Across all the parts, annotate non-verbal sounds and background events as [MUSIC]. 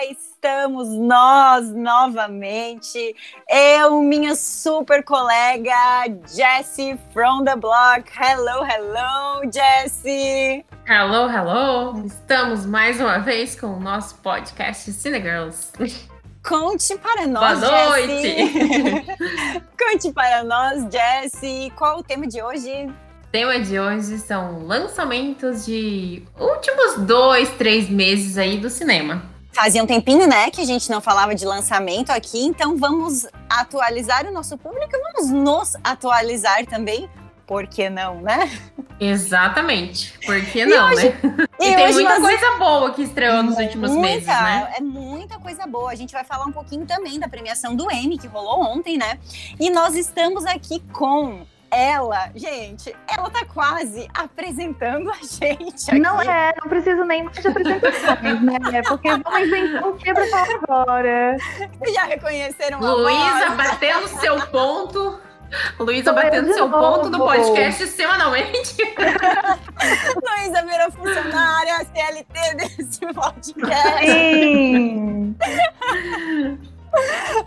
cá estamos nós novamente. Eu, minha super colega Jessie from the block. Hello, hello, Jessie. Hello, hello. Estamos mais uma vez com o nosso podcast Cine Girls. Conte para nós, Boa noite. [LAUGHS] Conte para nós, Jessie. Qual o tema de hoje? O tema de hoje são lançamentos de últimos dois, três meses aí do cinema. Fazia um tempinho, né, que a gente não falava de lançamento aqui, então vamos atualizar o nosso público e vamos nos atualizar também. Por que não, né? Exatamente. Por que não, hoje, né? E, e tem muita nós... coisa boa que estreou nos últimos muita, meses, né? É muita coisa boa. A gente vai falar um pouquinho também da premiação do Emmy, que rolou ontem, né? E nós estamos aqui com ela, gente, ela tá quase apresentando a gente. Aqui. Não é, não preciso nem mais de apresentações, né? Porque vamos inventar o que pra falar agora. Já reconheceram a Luísa batendo seu ponto. Luísa batendo seu novo. ponto no podcast semanalmente. [LAUGHS] Luísa virou funcionária CLT desse podcast. Sim.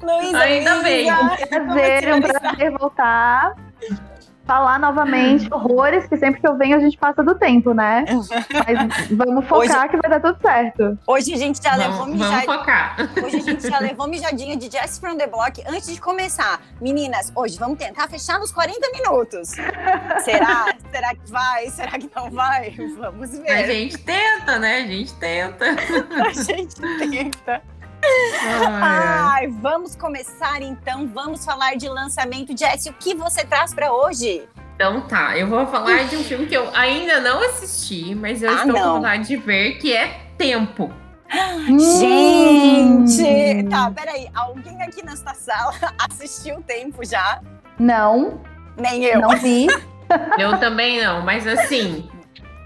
Luísa, Ainda bem. Um prazer, um prazer voltar falar novamente [LAUGHS] horrores, que sempre que eu venho a gente passa do tempo, né? Mas vamos focar hoje, que vai dar tudo certo. Hoje a gente já vamos, levou mijadinha. Vamos focar. Hoje a gente já [LAUGHS] levou mijadinha de Jess from the Block antes de começar. Meninas, hoje vamos tentar fechar nos 40 minutos. [LAUGHS] Será? Será que vai? Será que não vai? Vamos ver. A gente tenta, né? A gente tenta. a gente tenta. Ai, vamos começar então. Vamos falar de lançamento. Jess, o que você traz para hoje? Então tá, eu vou falar de um filme que eu ainda não assisti, mas eu ah, estou não. com vontade de ver, que é Tempo. Gente! Hum. Tá, peraí. Alguém aqui nesta sala [LAUGHS] assistiu Tempo já? Não. Nem eu. Não vi. [LAUGHS] eu também não, mas assim,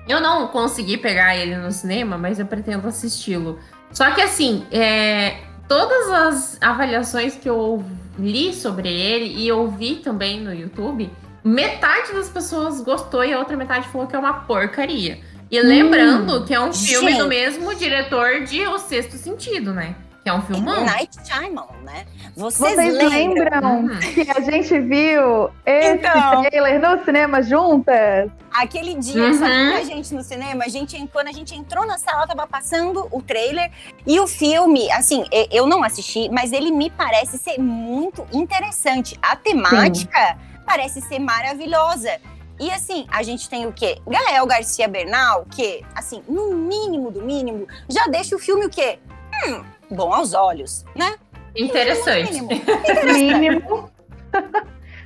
eu não consegui pegar ele no cinema, mas eu pretendo assisti-lo. Só que assim, é, todas as avaliações que eu li sobre ele e ouvi também no YouTube, metade das pessoas gostou e a outra metade falou que é uma porcaria. E lembrando hum, que é um filme gente. do mesmo diretor de O Sexto Sentido, né? Que é um filmão. Night Shyamalan, né? Vocês, Vocês lembram, lembram que a gente viu esse então, trailer no cinema juntas? Aquele dia, uhum. só que a gente no cinema, a gente, quando a gente entrou na sala, tava passando o trailer e o filme, assim, eu não assisti, mas ele me parece ser muito interessante. A temática Sim. parece ser maravilhosa. E assim, a gente tem o quê? Gael Garcia Bernal, que, assim, no mínimo do mínimo, já deixa o filme o quê? Hum, bom aos olhos, né? Interessante. Mínimo. [LAUGHS] Interessante. mínimo.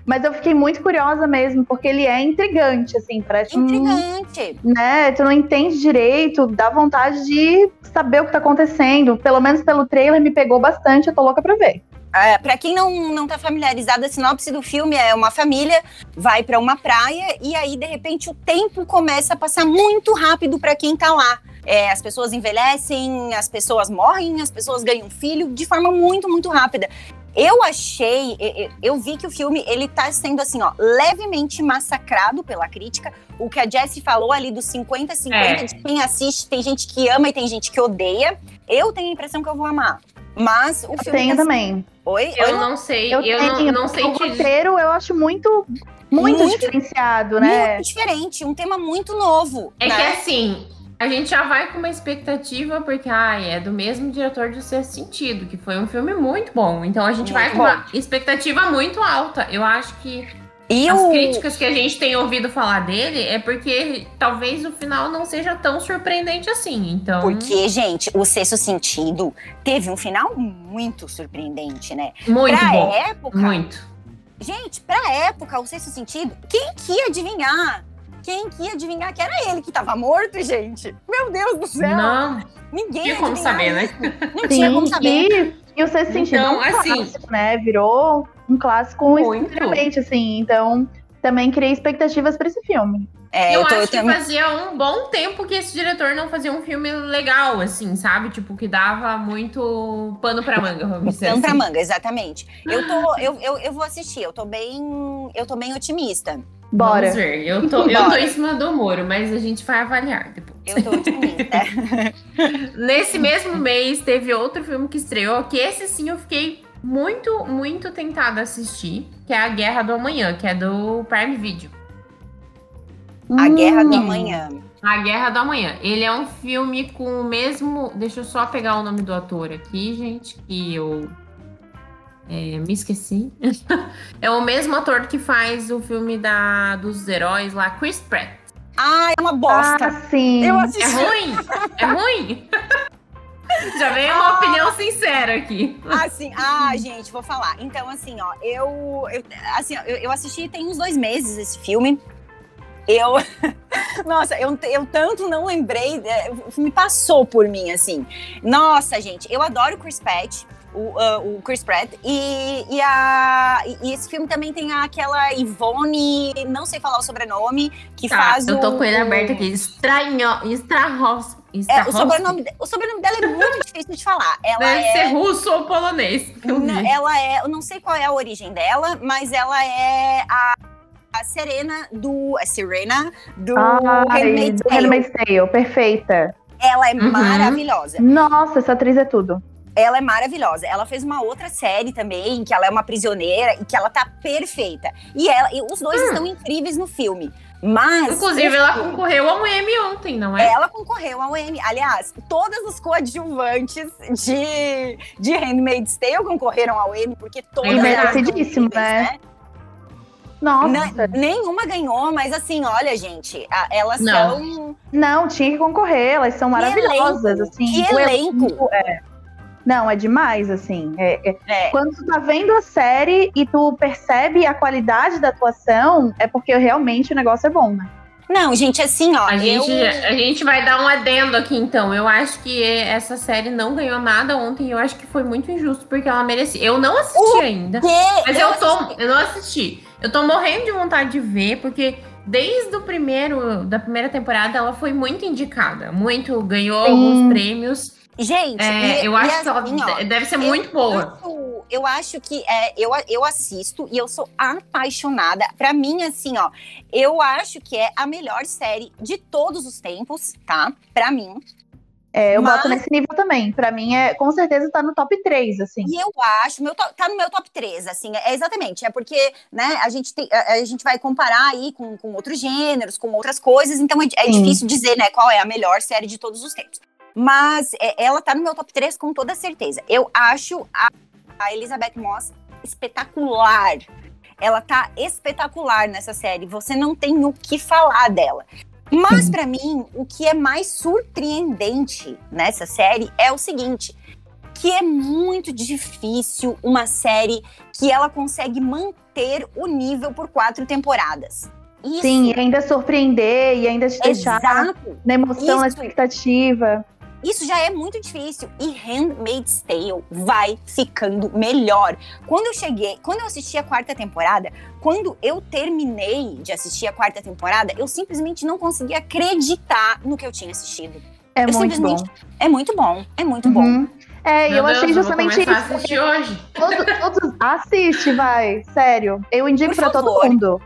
Mas eu fiquei muito curiosa mesmo, porque ele é intrigante, assim, parece Intrigante. Um, né, tu não entende direito, dá vontade de saber o que tá acontecendo. Pelo menos pelo trailer me pegou bastante, eu tô louca pra ver. É, para quem não, não tá familiarizado, a sinopse do filme é uma família vai para uma praia e aí, de repente, o tempo começa a passar muito rápido para quem tá lá. É, as pessoas envelhecem, as pessoas morrem, as pessoas ganham filho de forma muito, muito rápida. Eu achei, eu vi que o filme ele tá sendo assim, ó, levemente massacrado pela crítica. O que a Jessie falou ali dos 50 50 é. de quem assiste, tem gente que ama e tem gente que odeia. Eu tenho a impressão que eu vou amar. Mas o eu filme tenho tá... também. Oi? Eu Oi? não sei, eu, eu tenho, não, não sei o te... roteiro eu acho muito muito, muito diferenciado, né? Muito diferente, um tema muito novo. É né? que assim, a gente já vai com uma expectativa, porque ah, é do mesmo diretor de Sexto Sentido, que foi um filme muito bom. Então a gente muito vai com bom. uma expectativa muito alta. Eu acho que e as o... críticas que a gente tem ouvido falar dele é porque talvez o final não seja tão surpreendente assim. Então. Porque, gente, o Sexto Sentido teve um final muito surpreendente, né? Muito pra bom. época. Muito. Gente, pra época, o Sexto Sentido, quem que ia adivinhar? Quem que ia adivinhar que era ele que tava morto, gente? Meu Deus do céu! Não. Ninguém tinha como saber, né? Não Sim, tinha como saber. E, e o sexto sentido então, um assim, clássico, né? Virou um clássico extremamente, assim. Então, também criei expectativas para esse filme. É, eu, eu tô, acho eu que fazia um bom tempo que esse diretor não fazia um filme legal, assim, sabe? Tipo, que dava muito pano pra manga, vamos dizer Pano assim. pra manga, exatamente. Eu, tô, eu, eu, eu vou assistir, eu tô bem. Eu tô bem otimista. Bora. Vamos ver. Eu tô, eu tô em cima do muro, mas a gente vai avaliar depois. Eu tô otimista. [LAUGHS] Nesse mesmo mês, teve outro filme que estreou, que esse sim eu fiquei muito, muito tentada a assistir, que é A Guerra do Amanhã, que é do Prime Video. A Guerra do Hum. Amanhã. A Guerra do Amanhã. Ele é um filme com o mesmo. Deixa eu só pegar o nome do ator aqui, gente, que eu é, me esqueci. [LAUGHS] é o mesmo ator que faz o filme da, dos heróis lá, Chris Pratt. Ah, é uma bosta. Ah, sim. eu É assisti. ruim? É ruim? [LAUGHS] Já veio uma opinião sincera aqui. Assim, ah, gente, vou falar. Então, assim, ó, eu, eu assim, eu, eu assisti tem uns dois meses esse filme. Eu, [LAUGHS] nossa, eu, eu tanto não lembrei, é, me passou por mim, assim. Nossa, gente, eu adoro o Chris Pratt, o, ah, o Chris Pratt, e, e, a, e- esse filme também tem aquela Ivone, não sei falar o sobrenome, que Tá, faz eu o... tô com ele o- aberto aqui. Estranho. Estrahos. É, o sobrenome, o sobrenome dela é muito [LAUGHS] difícil de falar. Ela Deve é ser russo ou polonês. ela é, eu não sei qual é a origem dela, mas ela é a, a Serena do. A Serena do Ai, Handmaid's do Tale. Handmaid's Tale, perfeita. Ela é Uhum. maravilhosa. Nossa, essa atriz é tudo. Ela é maravilhosa. Ela fez uma outra série também, que ela é uma prisioneira e que ela tá perfeita. E, ela, e os dois Hum. estão incríveis no filme. Mas. Inclusive, ela filme- concorreu ao Emmy ontem, não é? Ela concorreu ao Emmy. Aliás, todas as coadjuvantes de, de Handmaid's Tale concorreram ao Emmy, porque todas eram merecidíssimo, incríveis, né? Nossa. Na- nenhuma ganhou, mas assim, olha, gente, a- elas Não. são. Não, tinha que concorrer, elas são maravilhosas, elenco, assim. que o elenco. é. Não, é demais, assim. É- é- É, Quando tu tá vendo a série e tu percebe a qualidade da atuação, é porque realmente o negócio é bom, né? Não, gente, assim, ó. A gente, eu... a gente vai dar um adendo aqui, então. Eu acho que essa série não ganhou nada ontem. e Eu acho que foi muito injusto, porque ela merecia. Eu não assisti ainda. Quê? Mas eu, assisti- tô. Eu não assisti. Eu tô morrendo de vontade de ver, porque desde o primeiro. Da primeira temporada, ela foi muito indicada. Muito. Ganhou Sim. alguns prêmios. Gente, É, e- eu e acho que ela assim, ó, de- deve ser eu muito boa. acho- eu acho que é, eu, eu assisto e eu sou apaixonada. Pra mim, assim, ó, eu acho que é a melhor série de todos os tempos, tá? Pra mim. É, eu Mas- boto nesse nível também. Pra mim, é, com certeza tá no top 3, assim. E eu acho, meu to- tá no meu top 3, assim, é exatamente. É porque, né, a gente, tem, a, a gente vai comparar aí com, com outros gêneros, com outras coisas, então é, é difícil dizer, né, qual é a melhor série de todos os tempos. Mas é, ela tá no meu top 3 com toda certeza. Eu acho a, a Elizabeth Moss espetacular. Ela tá espetacular nessa série. Você não tem o que falar dela. Mas pra mim, o que é mais surpreendente nessa série é o seguinte: que é muito difícil uma série que ela consegue manter o nível por quatro temporadas. Isso, Sim, e ainda surpreender e ainda te deixar exato. na emoção, na Isso. expectativa. Isso já é muito difícil. E Handmaid's Tale vai ficando melhor. Quando eu cheguei, quando eu assisti a quarta temporada, quando eu terminei de assistir a quarta temporada, eu simplesmente não conseguia acreditar no que eu tinha assistido. É Eu muito bom. simplesmente- É muito bom, é muito bom. Uhum. É, e Meu eu Deus, achei eu vou justamente começar a isso. assistir hoje. Todos, todos- assiste, vai. Sério. Eu indico Por pra todo mundo.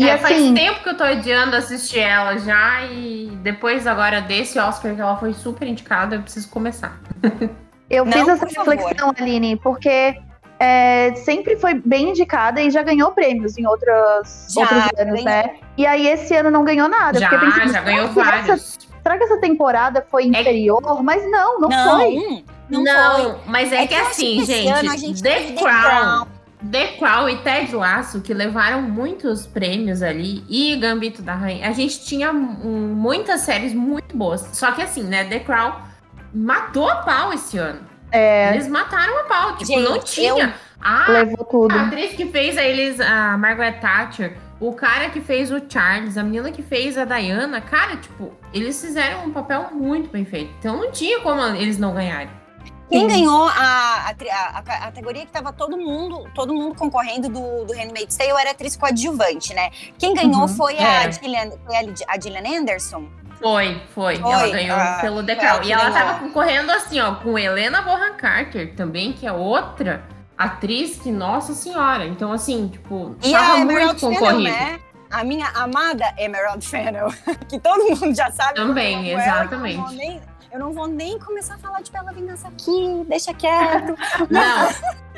E É, faz assim, tempo que eu tô adiando assistir ela já e depois agora desse Oscar que ela foi super indicada, eu preciso começar. [LAUGHS] eu Não, fiz essa por favor. reflexão, Aline, porque é, sempre foi bem indicada e já ganhou prêmios em outros, Já, outros anos, né? E aí esse ano não ganhou nada. Já, porque eu pensei, já ganhou será que essa- vários. será que essa temporada foi inferior? Mas não, não, Não, foi. hum, não, foi. mas é, que, acho assim, que esse gente, ano a gente The teve The Crown, Crown. The Crown e Ted Lasso, que levaram muitos prêmios ali, e Gambito da Rainha, a gente tinha hum, muitas séries muito boas. Só que assim, né, The Crown matou a pau esse ano. É, Eles mataram a pau, tipo, Gente, não tinha. A, levou tudo. a atriz que fez a, Elis, a Margaret Thatcher, o cara que fez o Charles, a menina que fez a Diana, cara, tipo, eles fizeram um papel muito bem feito. Então não tinha como eles não ganharem. Quem Sim. ganhou a, a, a- a categoria que tava todo mundo, todo mundo concorrendo do, do Handmaid's Tale era atriz coadjuvante, né? Quem ganhou Uhum. foi, a É. Gillian, foi a, Lid- a Gillian Anderson. Foi, foi. Foi, ela ganhou ah, pelo Crown. que E ela ganhou. tava concorrendo assim, ó, com Helena Bonham Carter também, que é outra atriz que, nossa senhora. Então, assim, tipo, E tava a muito Emerald concorrido. né? a minha amada Emerald Fennel, [LAUGHS] que todo mundo já sabe. Também, exatamente. Ela, nem, eu, não vou nem começar a falar de Bela Vingança aqui, deixa quieto. [LAUGHS] Não,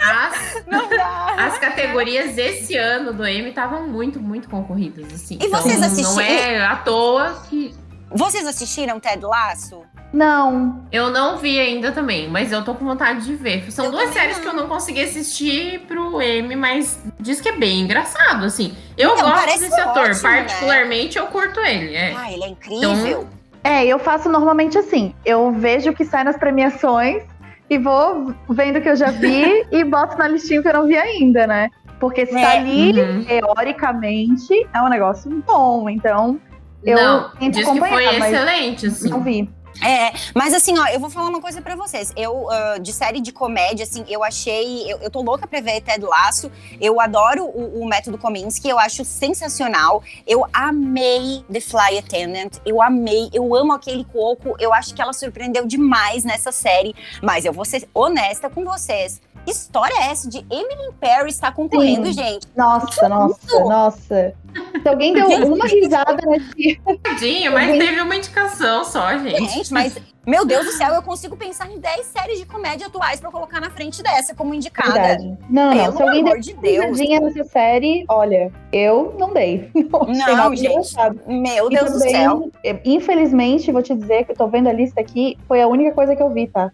as, não dá. As categorias esse ano do M estavam muito, muito concorridas, assim. E vocês então, assistiram? Não é à toa que... Vocês assistiram Ted Laço? Não. Eu não vi ainda também, mas eu tô com vontade de ver. São eu duas séries não. que eu não consegui assistir pro M, mas diz que é bem engraçado, assim. Eu então, gosto desse ator, ótimo, né? particularmente né? eu curto ele. É. Ah, ele é incrível. Então, é, eu faço normalmente assim. Eu vejo o que sai nas premiações e vou vendo o que eu já vi [LAUGHS] e boto na listinha que eu não vi ainda, né? Porque se tá é. tá ali, uhum. teoricamente, é um negócio bom. Então, eu não, tento diz acompanhar. Que foi excelente, assim. Não vi. É, mas assim, ó, eu vou falar uma coisa para vocês. Eu, uh, de série de comédia, assim, eu achei. Eu, eu tô louca pra ver Ted Laço. Eu adoro o, o método Kominsky, eu acho sensacional. Eu amei The Fly Attendant. Eu amei, eu amo aquele coco. Eu acho que ela surpreendeu demais nessa série. Mas eu vou ser honesta com vocês história é essa de Emily Paris estar concorrendo, Sim. gente? Nossa, nossa, nossa. Se alguém deu uma risada nesse. Tadinho, mas teve uma indicação só, gente. Gente, mas, meu Deus do céu, eu consigo pensar em 10 séries de comédia atuais pra colocar na frente dessa como indicada. Verdade. Não, Pelo não. Se alguém deu de Deus. nessa série, olha, eu não dei. [LAUGHS] Não, não gente. Meu Deus também, do céu. Infelizmente, vou te dizer que eu tô vendo a lista aqui, foi a única coisa que eu vi, tá?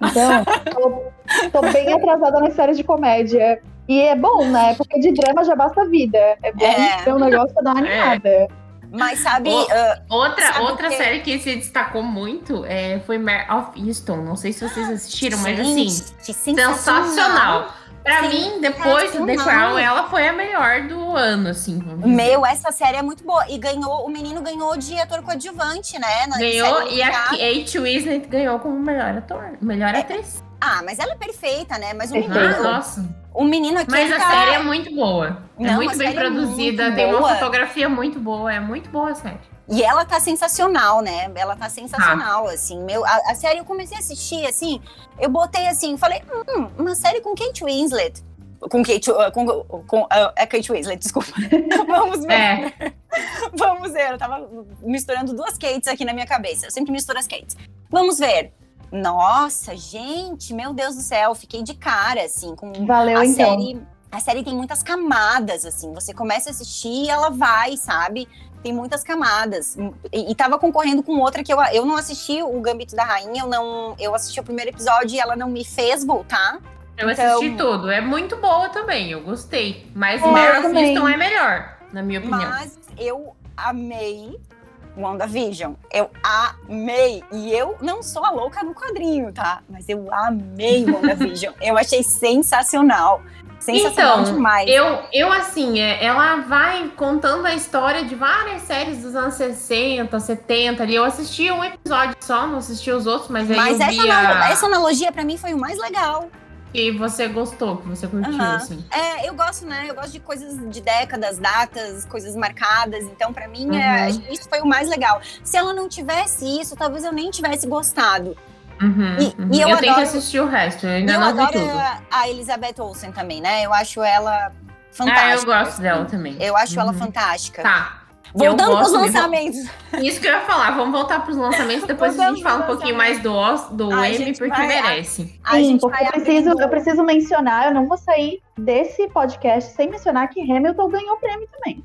Então, tô, [LAUGHS] tô, bem atrasada nas séries de comédia. E é bom, né? Porque de drama já basta a vida. É bom é. ter um negócio pra dar uma é. animada. É. Mas sabe. O, uh, outra sabe outra que... série que se destacou muito é, foi Mare of Easton. Não sei se vocês assistiram, Gente, mas assim. Sensacional. sensacional. Pra Sim, mim, depois do The Crown, ela foi a melhor do ano, assim. Meu, essa série é muito boa. E ganhou, o menino ganhou de ator coadjuvante, né? ganhou, e a Kate Winslet ganhou como melhor ator, melhor é, atriz. Ah, mas ela é perfeita, né? Mas o menino. Ah, nossa. O menino aqui. Mas a tá... série é muito boa. É Não, é muito bem produzida, é muito tem uma fotografia muito boa. É muito boa a série. E ela tá sensacional, né? Ela tá sensacional, ah. assim. Meu, a, a, série eu comecei a assistir, assim, eu botei assim, falei, hum, uma série com Kate Winslet. Com Kate, uh, com, com uh, é Kate Winslet, desculpa. [LAUGHS] Vamos ver. É. Vamos ver, eu tava misturando duas Kates aqui na minha cabeça. Eu sempre misturo as Kates. Vamos ver. Nossa, gente, meu Deus do céu, fiquei de cara, assim, com Valeu, a então. série. A série tem muitas camadas, assim. Você começa a assistir e ela vai, sabe? Tem muitas camadas. E, e tava concorrendo com outra que eu, eu não assisti o Gambito da Rainha, eu não eu assisti o primeiro episódio e ela não me fez voltar. Eu então... assisti tudo. É muito boa também, eu gostei. Mas é, of Easton é melhor, na minha opinião. Mas eu amei WandaVision. Eu amei. E eu não sou a louca do quadrinho, tá? Mas eu amei WandaVision. eu achei sensacional. Sensacional então, demais. Eu, eu assim, é, ela vai contando a história de várias séries dos anos 60, 70 ali. Eu assisti um episódio só, não assisti os outros, mas aí mas eu essa, vi a... essa analogia para mim foi o mais legal. E você gostou, que você curtiu, uhum. assim. É, eu gosto, né? Eu gosto de coisas de décadas, datas, coisas marcadas. Então, para mim, é, uhum. é, isso foi o mais legal. Se ela não tivesse isso, talvez eu nem tivesse gostado. Uhum, e, uhum. e, eu, eu adoro, tenho que assistir o resto, eu ainda eu não vi tudo. A Elizabeth Olsen também, né? Eu acho ela fantástica. Ah, eu gosto dela também. Eu acho uhum. ela fantástica. Tá. Voltando para os lançamentos. Isso que eu ia falar, vamos voltar para os lançamentos, depois a gente fala um pouquinho mais do, do a M, porque vai, merece. A, a Sim, porque eu preciso, eu preciso mencionar, eu não vou sair desse podcast sem mencionar que Hamilton ganhou o prêmio também.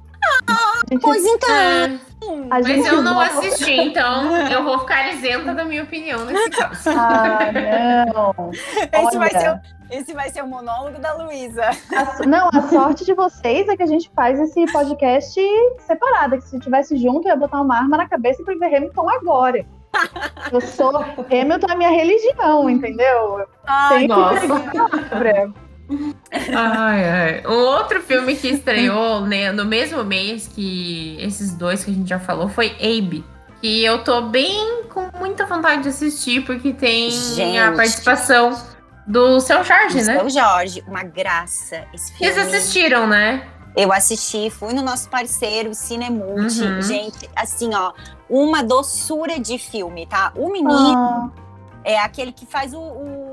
Ah, pois então. É, mas eu não assisti, então eu vou ficar isenta da minha opinião nesse caso. Ah, não. [LAUGHS] Esse vai, ser, esse vai ser o monólogo da Luísa. Não, a sorte de vocês é que a gente faz esse podcast separado. Que se tivesse junto, eu ia botar uma arma na cabeça para ver Hamilton agora. Eu sou. Hamilton é minha religião, entendeu? Ai, nossa. Ai, ai. Um outro filme que estreou [LAUGHS] né, no mesmo mês que esses dois que a gente já falou foi Abe. E eu tô bem com muita vontade de assistir, porque tem gente. a participação do seu Jorge, do né? Seu Jorge, uma graça. Esse filme. Vocês assistiram, né? Eu assisti, fui no nosso parceiro Cinemulti. Uhum. Gente, assim, ó, uma doçura de filme, tá? O menino oh. é aquele que faz o, o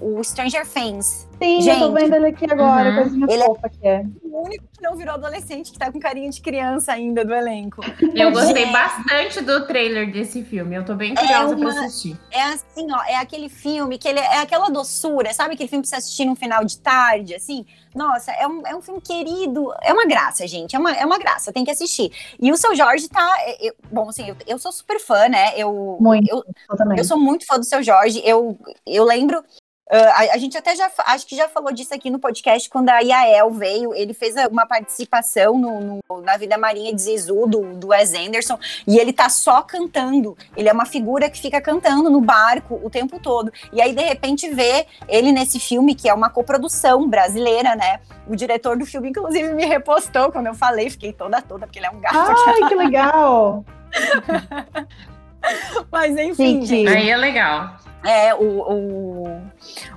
o o Stranger Things. Sim, Gente. eu tô vendo ele aqui agora, Uhum. coisinha Ele é- fofa que é. O único que não virou adolescente, que tá com carinha de criança ainda do elenco. [LAUGHS] Eu gostei Gente. bastante do trailer desse filme. Eu tô bem curiosa uma- pra assistir. É assim, ó, é aquele filme que ele é aquela doçura, sabe aquele filme pra você assistir no final de tarde, assim? Nossa, é um, é um filme querido, é uma graça, gente, é uma, é uma graça, tem que assistir. E o seu Jorge tá, é, eu- bom, assim, eu, eu sou super fã, né? Eu, Muito. eu, Eu. Eu sou muito fã do seu Jorge. Eu, eu lembro. Ah, a, a gente até já acho que já falou disso aqui no podcast quando a Yael veio. Ele fez uma participação no, no- na Vida Marinha de Zizu, do, do Wes Anderson, e ele tá só cantando. Ele é uma figura que fica cantando no barco o tempo todo. E aí, de repente, vê ele nesse filme, que é uma coprodução brasileira, né? O diretor do filme, inclusive, me repostou quando eu falei, fiquei toda toda, porque ele é um gato. Ai, que legal! [LAUGHS] Mas enfim, gente. Aí é legal. É, o, o,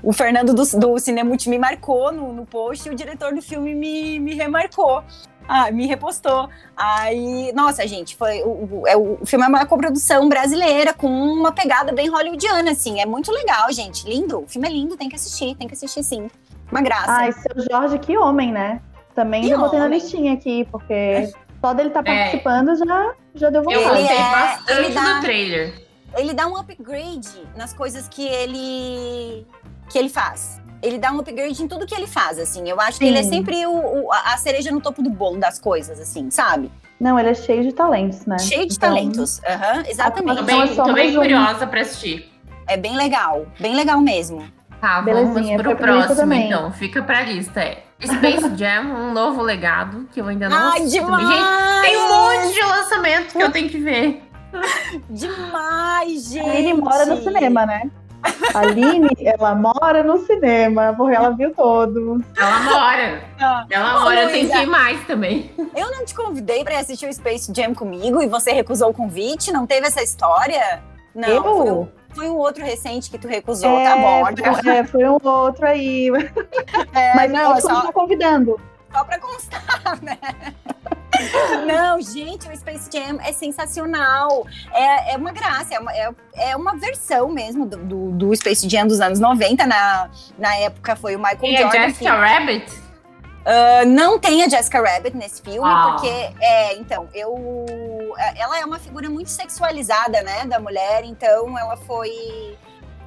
o Fernando do, do Cinemute me marcou no, no post e o diretor do filme me, me remarcou. Ah, me repostou. Aí, nossa, gente, foi o, o, é, o filme é uma coprodução brasileira com uma pegada bem hollywoodiana, assim. É muito legal, gente. Lindo. O filme é lindo, tem que assistir, tem que assistir sim. Uma graça. Ai, seu Jorge, que homem, né? Também Que já botei na listinha aqui, porque só dele estar É. participando já, já deu Eu vontade. Ele gostei é- bastante ele dá- do trailer. Ele dá um upgrade nas coisas que ele que ele faz. Ele dá um upgrade em tudo que ele faz, assim. Eu acho que ele é Sim. sempre o, o- a cereja no topo do bolo das coisas, assim, sabe? Não, ele é cheio de talentos, né? Cheio de Então, talentos. Aham, Tô exatamente. Então é bem, tô bem curiosa pra assistir. É bem legal. Bem legal mesmo. Tá, Belezinha, vamos pro próximo, também. então. Fica pra lista. É Space [LAUGHS] Jam, um novo legado, que eu ainda não Ai, assisti demais! Gente, tem um monte de lançamento que eu tenho que ver. [LAUGHS] Demais, gente! A Aline mora no cinema, né? A Aline, [LAUGHS] ela mora no cinema, porque ela viu todos. Ela mora. Ah, Ela Ô, mora, eu Luísa. que ir mais também. Eu não te convidei pra assistir o Space Jam comigo e você recusou o convite? Não teve essa história? Não, eu? foi um, foi um outro recente que tu recusou, é, tá bom. foi, é, foi um outro aí. [LAUGHS] É, Mas não, não, é só, só convidando. só pra constar, né? [LAUGHS] Não, gente, o Space Jam é sensacional. É, é uma graça, é uma, é, é uma versão mesmo do, do, do Space Jam dos anos 90. Na, na época foi o Michael E a Jordan. que- Jessica Rabbit? Ah, não tem a Jessica Rabbit nesse filme, Ah. porque, é, então, eu. Ela é uma figura muito sexualizada, né, da mulher, então ela foi.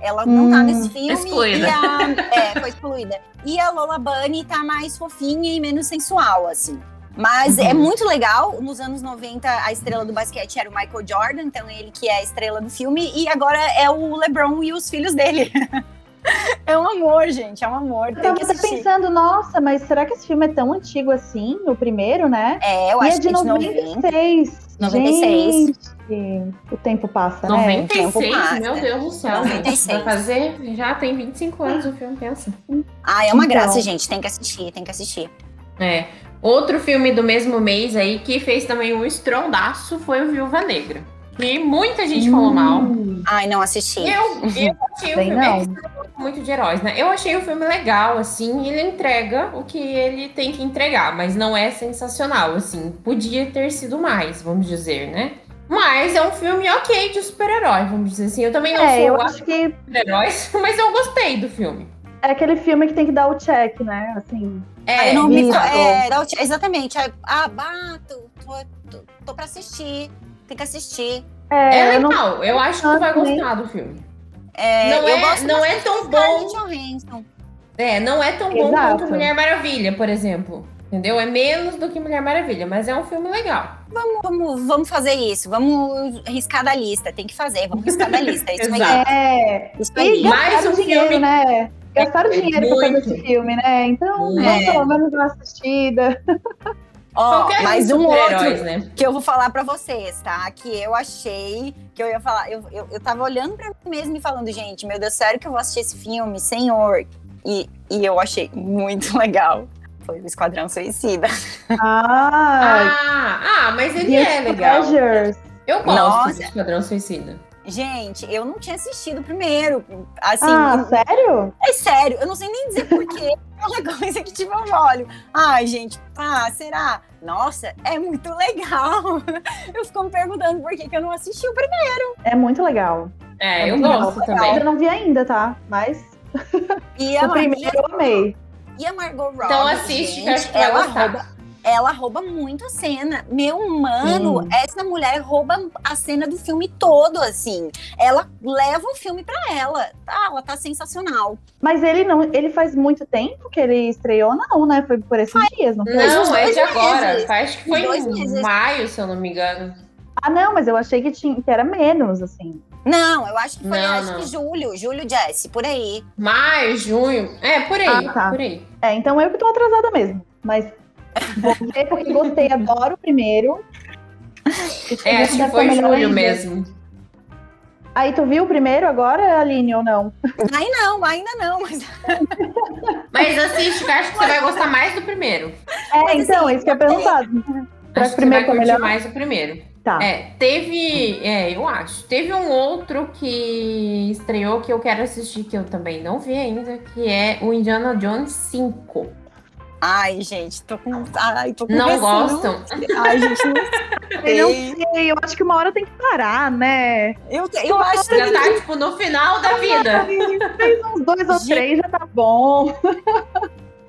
Ela não tá Hum, nesse filme. excluída. E a, é, foi excluída. E a Lola Bunny tá mais fofinha e menos sensual, assim. Mas Uhum. é muito legal. Nos anos 90, a estrela do basquete era o Michael Jordan, então ele que é a estrela do filme, e agora é o LeBron e os filhos dele. [LAUGHS] é um amor, gente, é um amor. Eu Tem tava que assistir. pensando, nossa, mas será que esse filme é tão antigo assim? O primeiro, né? É, eu e acho é de que é de 90. 96. 96. Gente, o tempo passa, né? 96, tempo passa. meu Deus do céu. 96. Vai fazer, já tem 25 anos o filme, pensa. Ah, é uma Então. graça, gente. Tem que assistir, tem que assistir. É. Outro filme do mesmo mês aí que fez também um estrondaço foi o Viúva Negra. E muita gente falou mal. Hum, Ai, não assisti. Eu, eu achei o filme. muito de heróis, né? Eu achei o filme legal, assim, ele entrega o que ele tem que entregar, mas não é sensacional, assim. Podia ter sido mais, vamos dizer, né? Mas é um filme ok de super-herói, vamos dizer assim. Eu também não É, sou eu acho que super-heróis, [LAUGHS] mas eu gostei do filme. É aquele filme que tem que dar o check, né? Assim, É, não me. É, dá o ti- exatamente. Aí, Ah, bato, tô, tô, tô pra assistir. Tem que assistir. é, é eu não legal. Eu acho que tu vai também. gostar do filme. É, Não eu é- gosto não é tão bom. É, não é tão bom Exato. quanto Mulher Maravilha, por exemplo. Entendeu? É menos do que Mulher Maravilha, mas é um filme legal. Vamos, vamos, vamos fazer isso. Vamos riscar da lista. Tem que fazer. Vamos riscar da lista. É isso aí. [LAUGHS] Exato. É, Isso aí. Mais gastaram um dinheiro, filme- né? Gastaram É, dinheiro pra fazer muito. esse filme, né? Então, É. vamos pelo menos dar uma assistida. Ó, Qualquer mais um outro né? que eu vou falar pra vocês, tá? Que eu achei que eu ia falar. Eu, eu, eu tava olhando pra mim mesmo e falando, gente, meu Deus, sério que eu vou assistir esse filme, senhor? E, e eu achei muito [LAUGHS] legal. Foi o Esquadrão Suicida. Ah, Ah, ah, mas ele é legal. Pleasures. Eu gosto Nossa. do Esquadrão Suicida. Gente, eu não tinha assistido o primeiro. Assim, ah, sério? é sério, eu não sei nem dizer porquê. [LAUGHS] É uma coisa que, tipo, eu olho. Ai, gente, ah, será? Nossa, é muito legal. [LAUGHS] Eu fico me perguntando por que, que eu não assisti o primeiro. É muito legal. É, É eu gosto legal. também. Eu não vi ainda, tá? Mas E [LAUGHS] a, o primeiro eu amei. E a Margot Robbie, Então assiste, gente, que acho que vai ela gostar. rouba, ela rouba muito a cena. Meu mano, Sim. essa mulher rouba a cena do filme todo, assim. Ela leva o filme pra ela. Ah, ela tá sensacional. Mas ele não, ele faz muito tempo que ele estreou, não, né? Foi por esses dias, não foi? Não, é de agora. meses. Acho que foi dois em meses. maio, se eu não me engano. Ah, não, mas eu achei que, tinha, que era menos, assim. Não, eu acho que foi Não, acho não. que julho, julho, Jesse, por aí. Maio, junho. É, por aí. Ah, tá. Por aí. É, então eu que tô atrasada mesmo. Mas vou ver porque gostei, adoro o primeiro. É, acho que foi julho ainda. mesmo. Aí tu viu o primeiro agora, Aline, ou não? Aí não, ainda não, mas Mas assiste, que eu acho que você vai gostar mais do primeiro. É, Mas, então, assim, isso que eu ia perguntar. Será Acho que você vai primeiro foi curtir melhor? mais o primeiro. Tá. É, teve. É, eu acho. Teve um outro que estreou que eu quero assistir, que eu também não vi ainda, que é o Indiana Jones 5. Ai, gente, tô com. Ai, tô com Não receio. gostam? Ai, gente, não [LAUGHS] Eu sei. não sei, eu acho que uma hora tem que parar, né? Eu, eu acho Já tá, tipo, no final da vida. Fez uns dois ou Gente. três, já tá bom.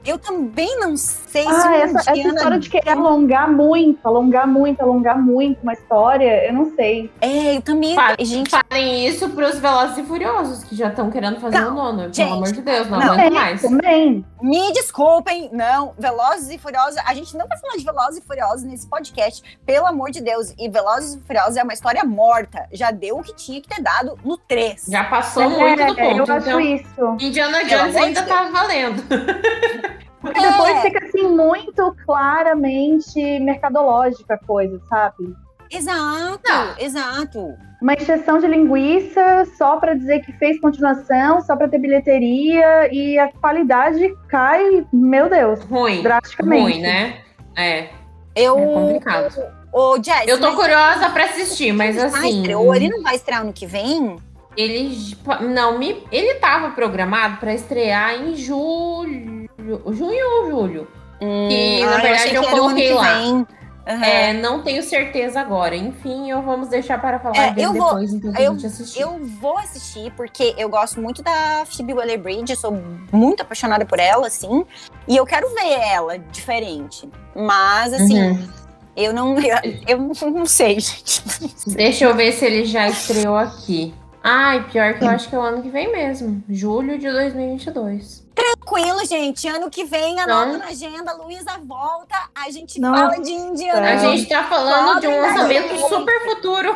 Eu também não sei se Ah, um essa, essa história de querer alongar muito, alongar muito, alongar muito uma história, eu não sei. É, eu também. Fala- Gente, Falem isso pros Velozes e Furiosos, que já estão querendo fazer Não, o nono. gente, Pelo amor de Deus, não, não. aguento É, mais. também. me desculpem, não. Velozes e Furiosos. A gente não vai falar de Velozes e Furiosos nesse podcast, pelo amor de Deus. E Velozes e Furiosos é uma história morta. Já deu o que tinha que ter dado no 3. Já passou muito do É, ponto. eu acho Então, isso. Indiana Jones ainda de tá valendo. [LAUGHS] Porque É. depois fica assim muito claramente mercadológica a coisa, sabe? Exato, exato. Uma exceção de linguiça só pra dizer que fez continuação, só pra ter bilheteria e a qualidade cai, meu Deus, Ruim. drasticamente. Ruim, né? É, Eu. é complicado. Ô, Jess, Eu tô mas curiosa pra assistir, mas assim. estreou, ele não vai estrear ano que vem? Ele não me, ele tava programado pra estrear em julho, junho ou julho. E, na Ah, verdade, eu que ano coloquei que lá. Aham. É, não tenho certeza agora. Enfim, eu vamos deixar para falar É, eu vou- depois, então eu- gente assistir. Eu vou assistir porque eu gosto muito da Phoebe Waller-Bridge, eu sou muito apaixonada por ela, assim, e eu quero ver ela diferente. Mas, assim, Uhum. eu, não, [LAUGHS] eu, eu não sei, gente. Deixa eu ver se ele já estreou aqui. Ai, pior que eu acho que é o ano que vem mesmo. Julho de 2022. Tranquilo, gente. Ano que vem, anota Então- na agenda, Luísa volta, a gente Nossa. fala de Indiana. A gente tá falando de um lançamento super futuro.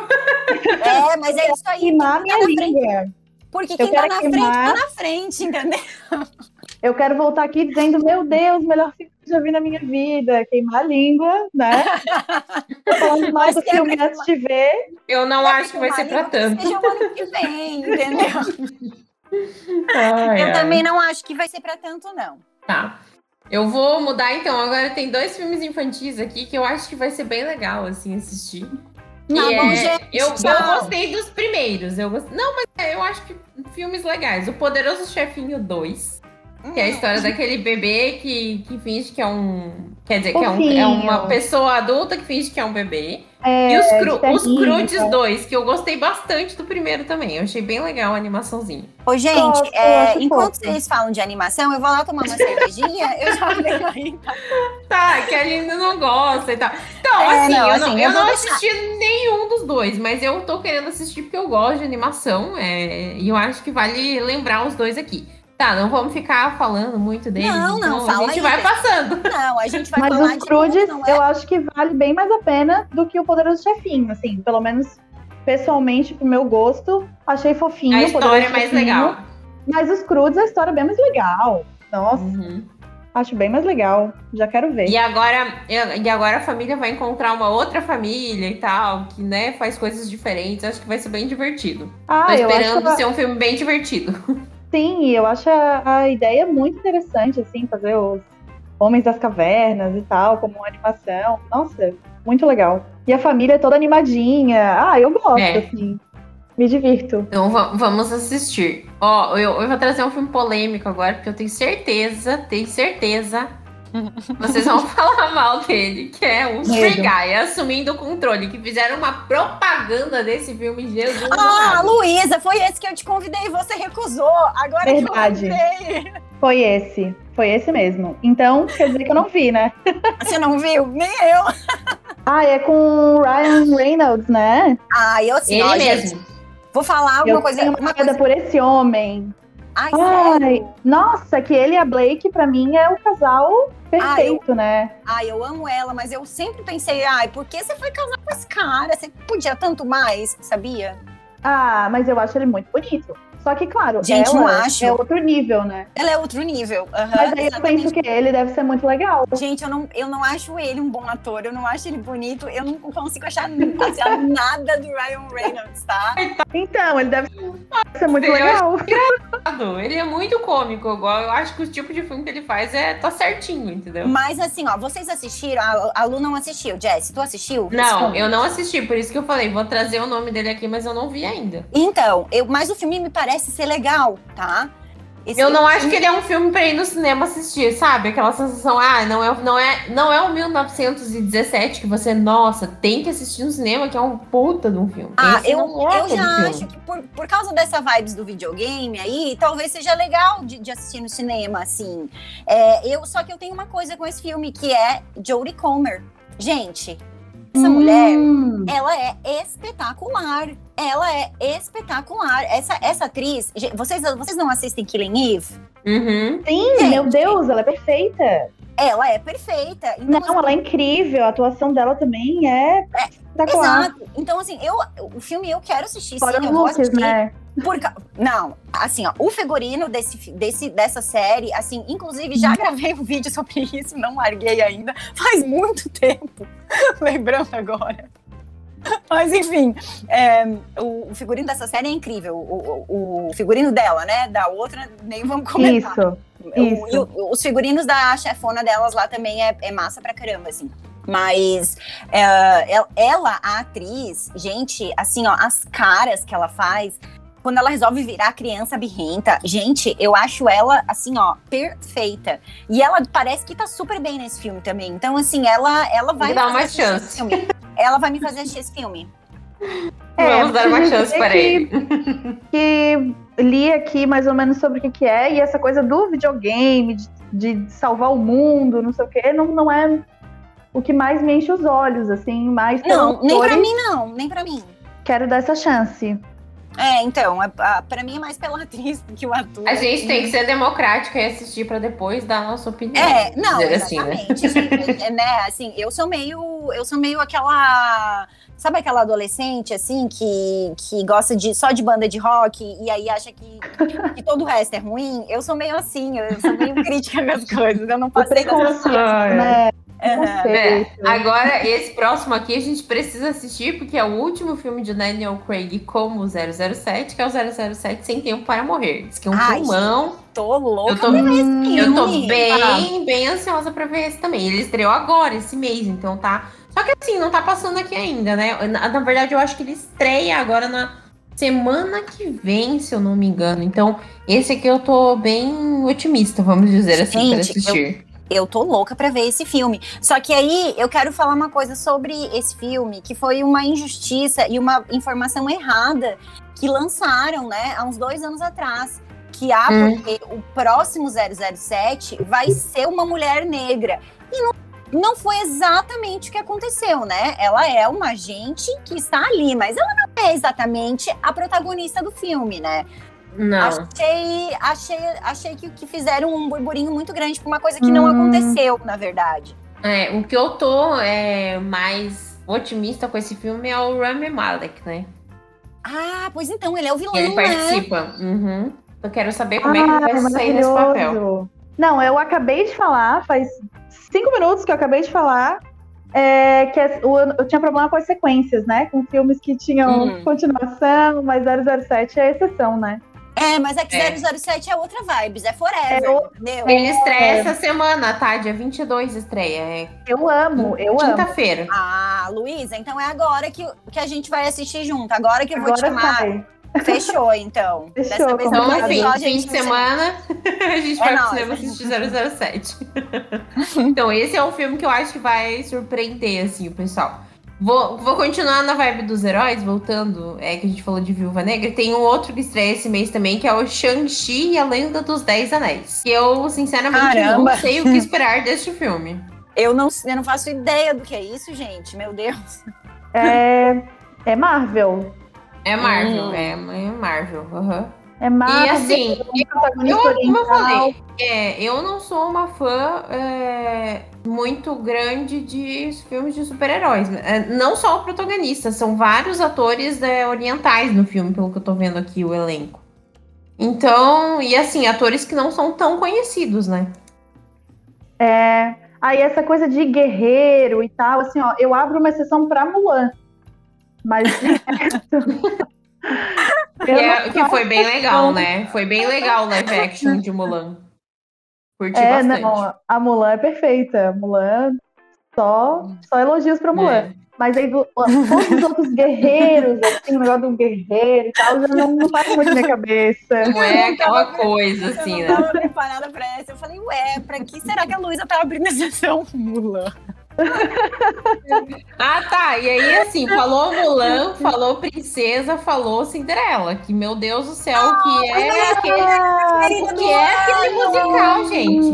É, mas é isso aí. Queimar minha Tá frente. língua. Porque Eu quem tá quero na frente, queimar. tá na frente, entendeu? Eu quero voltar aqui dizendo, meu Deus, melhor filme que eu já vi na minha vida. Queimar a língua, né? Tô falando [LAUGHS] mal Mas do que é filme antes de ver. Eu não acho que vai ser pra tanto. Seja o ano que vem, entendeu? [LAUGHS] Ai, Eu ai. também não acho que vai ser pra tanto, não. Tá. Eu vou mudar então. Agora tem dois filmes infantis aqui que eu acho que vai ser bem legal assim assistir. Tá bom, é- gente, eu, eu gostei dos primeiros. Eu gost... Não, mas é, eu acho que filmes legais. O Poderoso Chefinho 2, que é a Hum. história daquele bebê que, que finge que é um. Quer dizer, que é, um- é uma pessoa adulta que finge que é um bebê. É, e os, cru, os Crudes tá? 2, que eu gostei bastante do primeiro também. Eu achei bem legal a animaçãozinha. Ô, gente, Gosto, é, eu enquanto fofo. vocês falam de animação, eu vou lá tomar uma cervejinha, eu já [LAUGHS] venho aí. Tá, que a Aline não gosta e tal. Então, É, assim, não, eu, assim, não, eu eu vou não deixar. assisti nenhum dos dois, mas eu tô querendo assistir porque eu gosto de animação. é, e eu acho que vale lembrar os dois aqui. Tá, não vamos ficar falando muito deles. Não, não, então fala A gente aí, vai passando. Não, a gente vai Mas falar os de Crudes, é? eu acho que vale bem mais a pena do que o Poderoso Chefinho, assim, pelo menos pessoalmente, pro meu gosto, achei fofinho. A o história é mais Chefinho, legal. Mas os Crudes, a história é bem mais legal. Nossa, Uhum. acho bem mais legal. Já quero ver. E agora, e agora a família vai encontrar uma outra família e tal, que né, faz coisas diferentes. Acho que vai ser bem divertido. Ah, Tô eu esperando acho, ser um filme bem divertido. [LAUGHS] sim, eu acho a, a ideia muito interessante, assim, fazer os Homens das Cavernas e tal, como uma animação. Nossa, muito legal. E a família é toda animadinha. Ah, eu gosto, É. assim. Me divirto. Então va- vamos assistir. Ó, eu, eu vou trazer um filme polêmico agora, porque eu tenho certeza, tenho certeza Vocês vão [LAUGHS] falar mal dele, que é um Free Guy assumindo o controle, que fizeram uma propaganda desse filme Jesus. Ah, Luísa, foi esse que eu te convidei e você recusou. Agora Verdade. que eu convidei. Foi esse. Foi esse mesmo. Então, quer dizer que eu não vi, né? [LAUGHS] Você não viu? Nem eu. [LAUGHS] Ah, é com o Ryan Reynolds, né? Ah, eu assim, Ele ó, mesmo. gente, vou falar alguma eu coisa. tenho uma coisa... por esse homem. Ai, Ai, nossa, que ele e a Blake, pra mim, é o casal perfeito, né? Ai, eu amo ela, mas eu sempre pensei, ai, por que você foi casar com esse cara? Você podia tanto mais, sabia? Ah, mas eu acho ele muito bonito. Só que, claro, Gente, ela acho. é outro nível, né? Ela é outro nível. aham, Mas aí eu exatamente. penso que ele deve ser muito legal. Gente, eu não, eu não acho ele um bom ator, eu não acho ele bonito, eu não consigo achar [LAUGHS] nada do Ryan Reynolds, tá? Então, ele deve ser muito Eu legal. Ele é muito cômico, igual eu acho que o tipo de filme que ele faz é tá certinho, entendeu? Mas assim, ó, vocês assistiram, a, a Lu não assistiu, Jess, tu assistiu? Não, eu não assisti, por isso que eu falei, vou trazer o nome dele aqui, mas eu não vi ainda. Então, eu, mas o filme me parece ser legal, tá? Esse Eu não acho filme- que ele é um filme pra ir no cinema assistir, sabe? Aquela sensação, ah, não é, não é, não é o 1917 que você, nossa, tem que assistir no cinema, que é um puta de um filme. Ah, Esse eu, não é eu já filme. acho que por, por causa dessa vibes do videogame aí, talvez seja legal de, de assistir no cinema, assim. É, eu, só que eu tenho uma coisa com esse filme, que é Jodie Comer. Gente, essa mulher, Hum, ela é espetacular. Ela é espetacular. Essa, essa atriz, vocês, vocês não assistem Killing Eve? Uhum. Sim, Gente. meu Deus, ela é perfeita. Ela é perfeita. Então, Não, ela é incrível. A atuação dela também é espetacular. Exato. Então, assim, eu, o filme eu quero assistir, Fora sim, os eu vou looks, assistir. né? Por ca- Não, assim, ó, o figurino desse, desse, dessa série, assim, inclusive já gravei um vídeo sobre [LAUGHS] isso, não larguei ainda, faz muito tempo, [LAUGHS] lembrando agora. Mas enfim, é, o, o figurino dessa série é incrível. O, o- o figurino dela, né? Da outra, nem vamos comentar. Isso. O- isso. os figurinos da chefona delas lá também é, é massa pra caramba, assim. Mas é, el- ela, a atriz, gente, assim, ó, as caras que ela faz. Quando ela resolve virar criança birrenta, gente, eu acho ela, assim, ó, perfeita. E ela parece que tá super bem nesse filme também. Então, assim, ela, ela vai. Fazer uma assistir esse chance. filme. Ela vai me fazer assistir esse filme. Vamos dar uma chance para que- ele. que li aqui mais ou menos sobre o que, que é, e essa coisa do videogame, de, de salvar o mundo, não sei o quê, não, não é o que mais me enche os olhos, assim, mais Não, nem pra autor, mim, não, nem pra mim. Quero dar essa chance. É, então, a, a, pra mim é mais pela [LAUGHS] atriz do que o ator. A gente tem que ser democrática e assistir pra depois dar a nossa opinião. É, não, assim, né? exatamente. gente, é, né, assim, eu sou meio, eu sou meio aquela, sabe aquela adolescente assim que, que gosta de só de banda de rock e aí acha que, que todo o resto é ruim? Eu sou meio assim, eu sou meio crítica as coisas, eu não O passei dessa preconceito, Ah, é. né? Aham. É, agora, esse próximo aqui a gente precisa assistir, porque é o último filme de Daniel Craig como 007, que é o 007 Sem Tempo para Morrer. Diz que é um Ai, filmão. Tô louca Eu tô, Hum, eu tô bem, bem ansiosa pra ver esse também. Ele estreou agora, esse mês, então tá. Só que assim, não tá passando aqui ainda, né? Na, na verdade, eu acho que ele estreia agora na semana que vem, se eu não me engano. Então, esse aqui eu tô bem otimista, vamos dizer assim, para assistir. eu tô louca pra ver esse filme. Só que aí eu quero falar uma coisa sobre esse filme, que foi uma injustiça e uma informação errada que lançaram, né, há uns dois anos atrás. Que ah, Hum. porque o próximo 007 vai ser uma mulher negra. E não, não foi exatamente o que aconteceu, né? Ela é uma agente que está ali, mas ela não é exatamente a protagonista do filme, né? Não. Achei, achei, achei que, que fizeram um burburinho muito grande por uma coisa que não Hum. aconteceu, na verdade. É, o que eu tô é, mais otimista com esse filme é o Rami Malek, né? Ah, pois então, ele é o vilão, Ele né? participa. Uhum. Eu quero saber como é que ele Ai, vai sair nesse papel. Não, eu acabei de falar, faz cinco minutos que eu acabei de falar, é, que o- eu tinha problema com as sequências, né? Com filmes que tinham Uhum. continuação, mas 007 é exceção, né? É, mas é que É. 007 é outra vibes, é forever, É o- entendeu? Ele estreia É. essa semana, tá? Dia 22 estreia. É Eu amo, eu amo. quinta-feira. Ah, Luísa, então é agora que, que a gente vai assistir junto. Agora que eu vou te Agora chamar. sai. Fechou, então. [LAUGHS] Fechou, vez Então, assim, só fim de semana, [LAUGHS] a gente É vai pro nóis, cinema a gente- assistir 007. então, esse é um filme que eu acho que vai surpreender, assim, o pessoal. Vou, vou continuar na vibe dos heróis, voltando, é que a gente falou de Viúva Negra. Tem um outro que estreia esse mês também, que é o Shang-Chi e a Lenda dos Dez Anéis. Que eu, sinceramente, Caramba. não sei o que [LAUGHS] esperar deste filme. Eu não, eu não faço ideia do que é isso, gente. Meu Deus. É, é Marvel. É Marvel, Hum. é, é Marvel. aham. É Marvel. E assim, um protagonista eu, como eu falei, é, eu não sou uma fã é, muito grande de filmes de super-heróis. É, não só o protagonista, são vários atores é, orientais no filme, pelo que eu tô vendo aqui, o elenco. Então, e assim, atores que não são tão conhecidos, né? É, aí essa coisa de guerreiro e tal, assim, ó, eu abro uma exceção pra Mulan. Mas [LAUGHS] de eu é- não que foi bem legal, né? Foi bem legal o live action de Mulan. Curti É, bastante. não, a Mulan é perfeita. Mulan, só, só elogios pra Mulan. É. Mas aí do- todos os outros guerreiros, assim, o negócio do guerreiro e tal, já não, não faz muito na minha cabeça. Não é aquela coisa, Eu assim, não né? tava preparada pra essa. Eu falei, ué, pra que será que a Luísa tá abrindo exceção? Mulan. Ah, tá. E aí, assim, falou Mulan, falou Princesa, falou Cinderela. Que, meu Deus do céu, que é aquele, Ah, que é aquele musical, gente.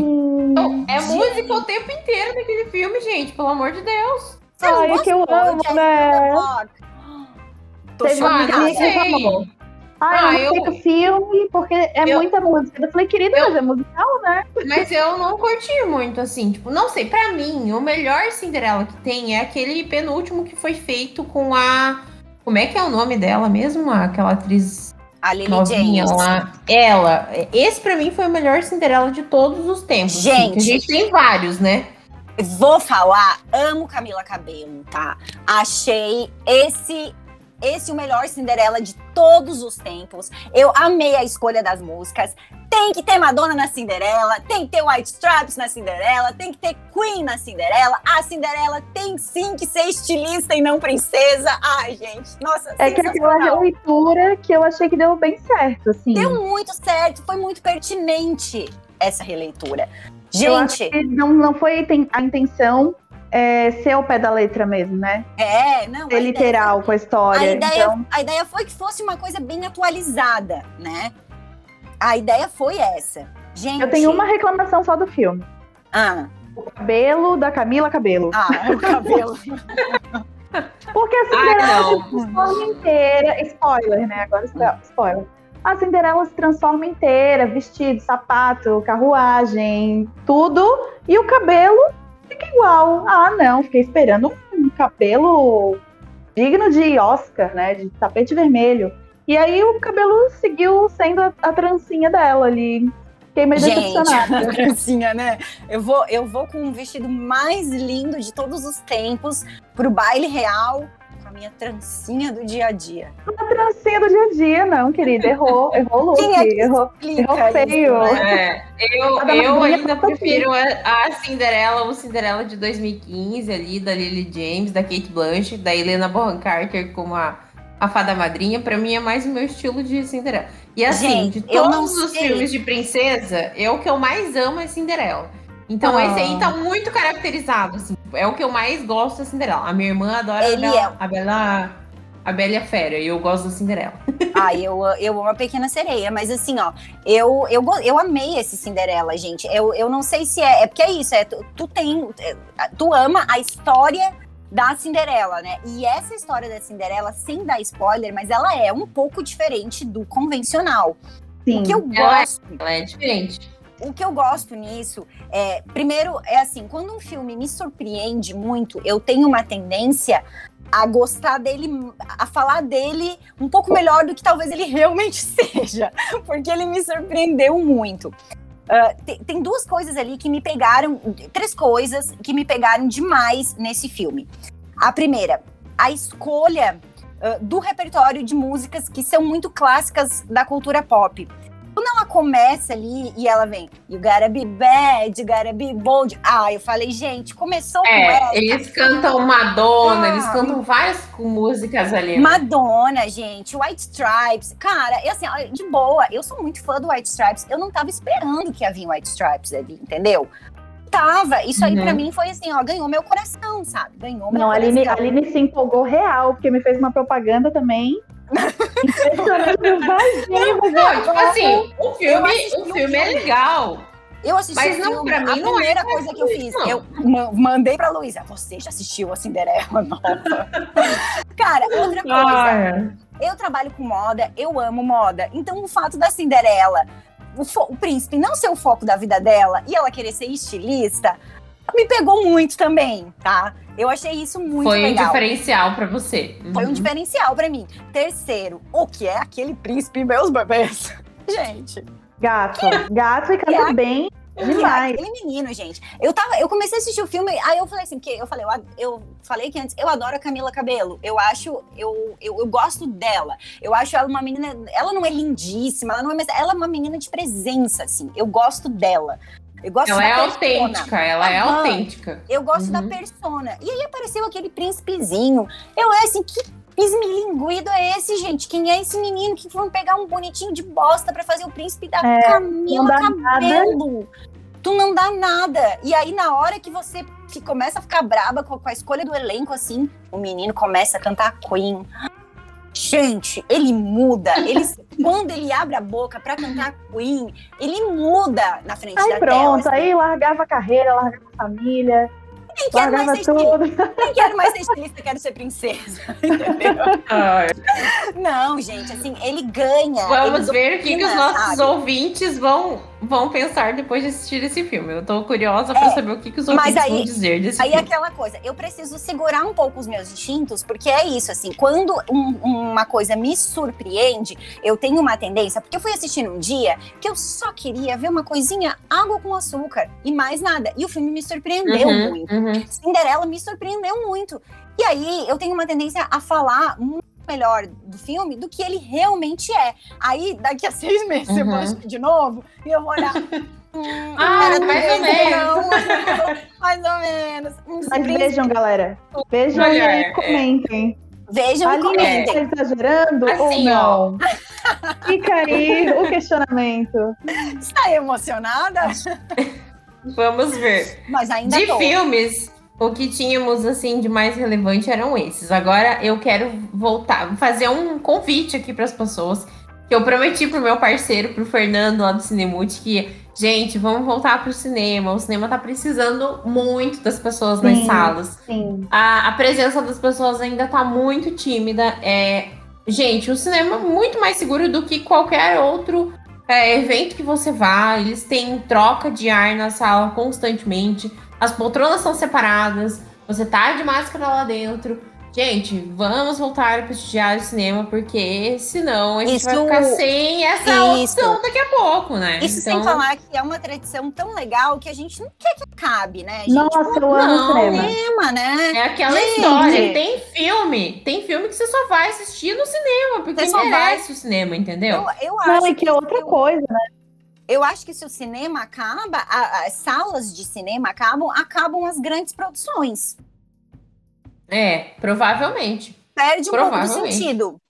Então, é música o tempo inteiro naquele filme, gente. Pelo amor de Deus. Ai, é que eu amo, né? Tô Teve uma não que falou. Ah, Ah, eu não eu- sei o filme porque é Eu- muita música. Eu falei, querida, Eu- mas é musical, né? Mas eu não curti muito, assim. Tipo, não sei. Pra mim, o melhor Cinderela que tem é aquele penúltimo que foi feito com a. Como é que é o nome dela mesmo? Aquela atriz A Lily novinha James. lá. Ela. Esse pra mim foi o melhor Cinderela de todos os tempos. assim, Gente. que a gente tem vários, né? Vou falar, amo Camila Cabello, tá? Achei esse esse o melhor Cinderela de todos os tempos. Eu amei a escolha das músicas. Tem que ter Madonna na Cinderela, tem que ter White Stripes na Cinderela, tem que ter Queen na Cinderela. A Cinderela tem sim que ser estilista e não princesa. Ai, gente, nossa, É que aquela releitura que eu achei que deu bem certo, assim. Deu muito certo, foi muito pertinente essa releitura. Gente, não, não foi a intenção é, ser ao pé da letra mesmo, né? é, não. a Ser ideia literal com a A história. ideia, Então, a ideia foi que fosse uma coisa bem atualizada, né? A ideia foi essa. Gente. eu tenho uma reclamação só do filme. Ah, O cabelo da Camila Cabelo. ah o cabelo. [LAUGHS] Porque a Ah, Cinderela não. se transforma inteira. Spoiler, né? Agora está- spoiler. A Cinderela se transforma inteira, vestido, sapato, carruagem, tudo. E o cabelo fica igual. Ah, não, fiquei esperando um cabelo digno de Oscar, né? De tapete vermelho. E aí o cabelo seguiu sendo a, a trancinha dela ali. Fiquei meio decepcionada. [LAUGHS] Gracinha, né? Eu vou, eu vou com um vestido mais lindo de todos os tempos pro baile real com a minha trancinha do dia a dia. A trancinha do dia a dia, não, querida. Errou, errou o look. Quem é que errou. Errou feio. isso, né? É, eu, eu ainda prefiro a, a Cinderela, o Cinderela de 2015 ali, da Lily James, da Kate Blanchett, da Helena Bonham Carter como a, a fada madrinha. Pra mim é mais o meu estilo de Cinderela. E assim, Gente, de todos os sei. filmes de princesa, eu o que eu mais amo é Cinderela. Então Ah. esse aí tá muito caracterizado, assim. É o que eu mais gosto da Cinderela. A minha irmã adora Ele a Bela, é. a Bela, a Bela e a Fera, e eu gosto da Cinderela. Ai, [LAUGHS] eu, eu amo a Pequena Sereia, mas assim, ó, eu, eu, eu amei esse Cinderela, gente. Eu, eu não sei se é. É porque é isso, é, tu, tu tem. é, Tu ama a história da Cinderela, né? E essa história da Cinderela, sem dar spoiler, mas ela é um pouco diferente do convencional. Sim. O que eu Ela é- gosto Ela é diferente. O que eu gosto nisso é, primeiro, é assim, quando um filme me surpreende muito, eu tenho uma tendência a gostar dele, a falar dele um pouco melhor do que talvez ele realmente [LAUGHS] seja, porque ele me surpreendeu muito. Ah, te- tem duas coisas ali que me pegaram, três coisas que me pegaram demais nesse filme. A primeira, a escolha ah, do repertório de músicas que são muito clássicas da cultura pop. Quando ela começa ali e ela vem, you gotta be bad, you gotta be bold. Ah, eu falei, gente, começou é, com essa. Eles cantam Madonna, ah, eles cantam várias músicas ali. Madonna, gente, White Stripes. Cara, eu, assim, de boa, eu sou muito fã do White Stripes. Eu não tava esperando que havia White Stripes ali, entendeu? Tava. Isso aí uhum. pra mim foi assim, ó, ganhou meu coração, sabe? Ganhou meu não, coração. Não, a Aline se empolgou real, porque me fez uma propaganda também [LAUGHS] não, tipo assim, o filme, o filme é legal. Eu assisti mas não, filme, pra mim, a não primeira é coisa que eu fiz, não. eu mandei pra Luísa, você já assistiu a Cinderela [LAUGHS] nova? Cara, outra coisa, ah, é. eu trabalho com moda, eu amo moda, então o fato da Cinderela, o, o príncipe não ser o foco da vida dela e ela querer ser estilista, me pegou muito também, tá? Eu achei isso muito Foi legal. um diferencial para você. Uhum. Foi um diferencial para mim. Terceiro, o que é aquele príncipe meus bebês? [LAUGHS] Gente. Gato. Gato e canta é bem. Demais. Aquele menino, gente. Eu tava, eu comecei a assistir o filme, aí eu falei assim, porque eu falei, eu, eu falei que antes, eu adoro a Camila Cabelo. Eu acho, eu, eu, eu, gosto dela. Eu acho ela uma menina, ela não é lindíssima, ela não é, mas ela é uma menina de presença, assim. Eu gosto dela. Eu gosto ela é autêntica, ela é autêntica. Eu gosto uhum. da persona. E aí apareceu aquele príncipezinho. Eu é assim, que esmilinguido é esse, gente? Quem é esse menino que vão pegar um bonitinho de bosta para fazer o príncipe da é, Camila Cabelo? Nada. Tu não dá nada. E aí, na hora que você começa a ficar braba com, com a escolha do elenco, assim, o menino começa a cantar Queen. Gente, ele muda. Ele, [LAUGHS] quando ele abre a boca para cantar Queen, ele muda na frente aí da pronto, tela. Pronto, aí largava a carreira, largava a família. Nem quero, mais ser estilista, nem quero mais ser estilista, quero ser princesa. [LAUGHS] Entendeu? Não, gente, assim, ele ganha. Vamos ele ver o que, que os nossos sabe? ouvintes vão, vão pensar depois de assistir esse filme. Eu tô curiosa para é, saber o que, que os aí, vão dizer desse aí filme. Aí aquela coisa, eu preciso segurar um pouco os meus instintos, porque é isso, assim, quando um, uma coisa me surpreende, eu tenho uma tendência, porque eu fui assistir um dia que eu só queria ver uma coisinha água com açúcar e mais nada. E o filme me surpreendeu uhum, muito. Uhum. Cinderela me surpreendeu muito. E aí eu tenho uma tendência a falar muito melhor do filme do que ele realmente é. Aí, daqui a seis meses, uhum. eu vou assistir de novo e eu vou olhar. [LAUGHS] Hum, ah, [LAUGHS] mais ou menos. mais ou menos. Mas vejam, galera. Vejam Olhar, e comentem. Vejam e comentem. Tá exagerando assim, ou não? [LAUGHS] Fica aí o questionamento. Está emocionada? Vamos ver. Mas ainda De tô. filmes, o que tínhamos assim de mais relevante eram esses. Agora eu quero voltar, fazer um convite aqui para as pessoas que eu prometi pro meu parceiro, pro Fernando lá do Cinemute, que gente, vamos voltar pro cinema. O cinema tá precisando muito das pessoas sim, nas salas. Sim. A, a presença das pessoas ainda tá muito tímida. É, gente, o cinema é muito mais seguro do que qualquer outro é, evento que você vá, eles têm troca de ar na sala constantemente, as poltronas são separadas, você tá de máscara lá dentro. Gente, vamos voltar a prestigiar o cinema, porque senão a gente isso, vai ficar sem essa isso. opção daqui a pouco, né? Isso então... sem falar que é uma tradição tão legal que a gente não quer que acabe, né? Gente? Nossa, eu amo cinema. cinema, né? É aquela gente. história. Tem filme, tem filme que você só vai assistir no cinema, porque você merece vai... o cinema, entendeu? Eu, eu acho não, e que, que é outra eu... coisa, né? Eu acho que se o cinema acaba, as salas de cinema acabam, acabam as grandes produções. É, provavelmente. Perde um provavelmente. pouco do sentido.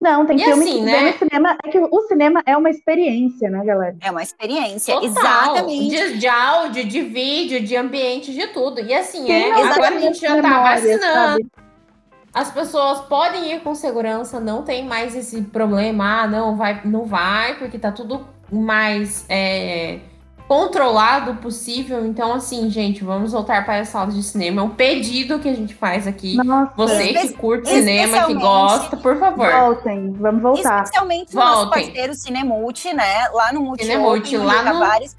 Não, tem e filme assim, que né? no cinema. É que o cinema é uma experiência, né, galera? É uma experiência, Total. exatamente. De, de, áudio, de vídeo, de ambiente, de tudo. E assim, é, agora a gente já tá vacinando. Sabe? As pessoas podem ir com segurança, não tem mais esse problema. Ah, não, vai, não vai, porque tá tudo mais. É, controlado possível. Então, assim, gente, vamos voltar para as salas de cinema. É um pedido que a gente faz aqui. Nossa. Você que curte cinema, que gosta, por favor. Voltem, vamos voltar. Especialmente no nosso parceiro Cinemulti, né? Lá no Multi Cinemulti, lá no... Tavares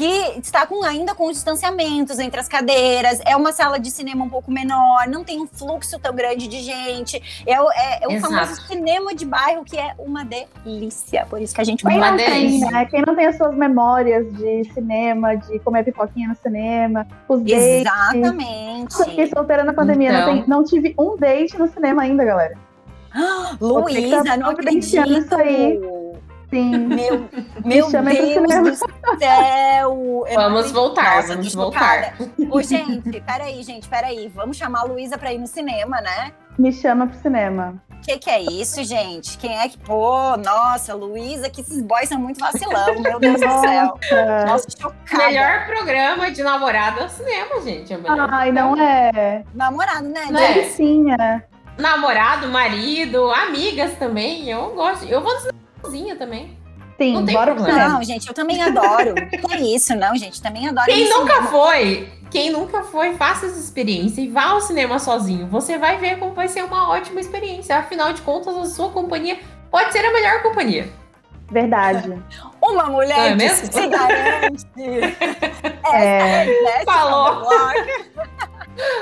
que está com, ainda com os distanciamentos entre as cadeiras, é uma sala de cinema um pouco menor, não tem um fluxo tão grande de gente. É, é, é o Exato. famoso cinema de bairro, que é uma delícia. Por isso que a gente vai lá. Tem, né? Quem não tem as suas memórias de cinema, de comer pipoquinha no cinema, os dates. Exatamente. Eu fiquei solteira na pandemia, então... não, tem, não tive um date no cinema ainda, galera. Luísa, não acredito. Isso aí. Sim. Meu, [LAUGHS] meu Deus do céu! Vamos voltar, Nossa, vamos voltar. Ô, gente, peraí, gente, peraí. Vamos chamar a Luísa pra ir no cinema, né? Me chama pro cinema. O que, que é isso, gente? Quem é que. Pô, nossa, Luísa, que esses boys são muito vacilão, meu Deus do céu. Nossa, chocada. Melhor programa de namorado é o cinema, gente. É Ai, não é. Namorado, né? Não é. é. Namorado, marido, amigas também. Eu gosto. Eu vou no sozinha também. Sim, não tem bora problema. Não, gente, eu também adoro. [LAUGHS] que é isso, não, gente, também adoro. Quem nunca cinema. foi, quem nunca foi, faça essa experiência e vá ao cinema sozinho. Você vai ver como vai ser uma ótima experiência. Afinal de contas, a sua companhia pode ser a melhor companhia. Verdade. Uma mulher é que se garante. é. é. Falou.